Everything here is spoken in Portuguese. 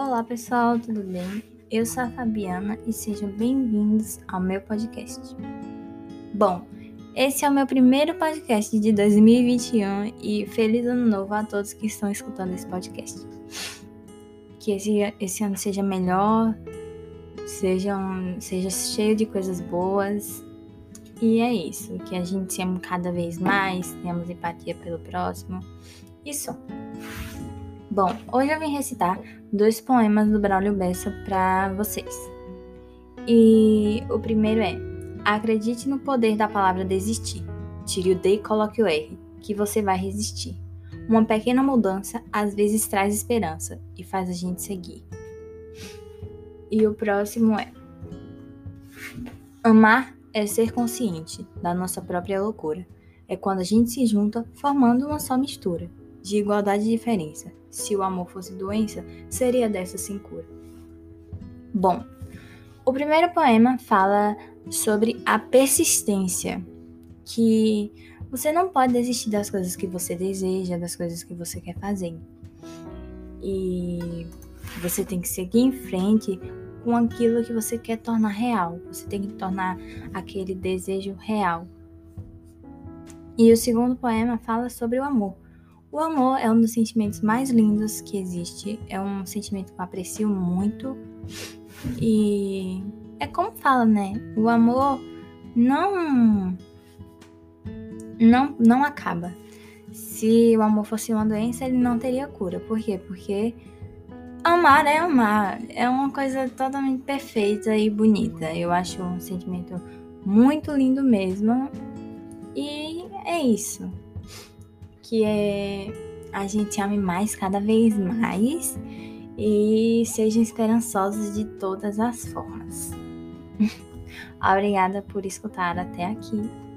Olá pessoal, tudo bem? Eu sou a Fabiana e sejam bem-vindos ao meu podcast. Bom, esse é o meu primeiro podcast de 2021 e feliz ano novo a todos que estão escutando esse podcast. Que esse, esse ano seja melhor, seja, seja cheio de coisas boas. E é isso, que a gente se ame cada vez mais, tenhamos empatia pelo próximo. Isso. Bom, hoje eu vim recitar dois poemas do Braulio Bessa para vocês. E o primeiro é: Acredite no poder da palavra desistir. Tire o D e coloque o R, que você vai resistir. Uma pequena mudança às vezes traz esperança e faz a gente seguir. E o próximo é: Amar é ser consciente da nossa própria loucura. É quando a gente se junta formando uma só mistura de igualdade e diferença. Se o amor fosse doença, seria dessa sem cura. Bom, o primeiro poema fala sobre a persistência, que você não pode desistir das coisas que você deseja, das coisas que você quer fazer. E você tem que seguir em frente com aquilo que você quer tornar real. Você tem que tornar aquele desejo real. E o segundo poema fala sobre o amor o amor é um dos sentimentos mais lindos que existe. É um sentimento que eu aprecio muito. E é como fala, né? O amor não não não acaba. Se o amor fosse uma doença, ele não teria cura. Por quê? Porque amar é amar. É uma coisa totalmente perfeita e bonita. Eu acho um sentimento muito lindo mesmo. E é isso que é a gente ame mais cada vez mais e sejam esperançosos de todas as formas. Obrigada por escutar até aqui.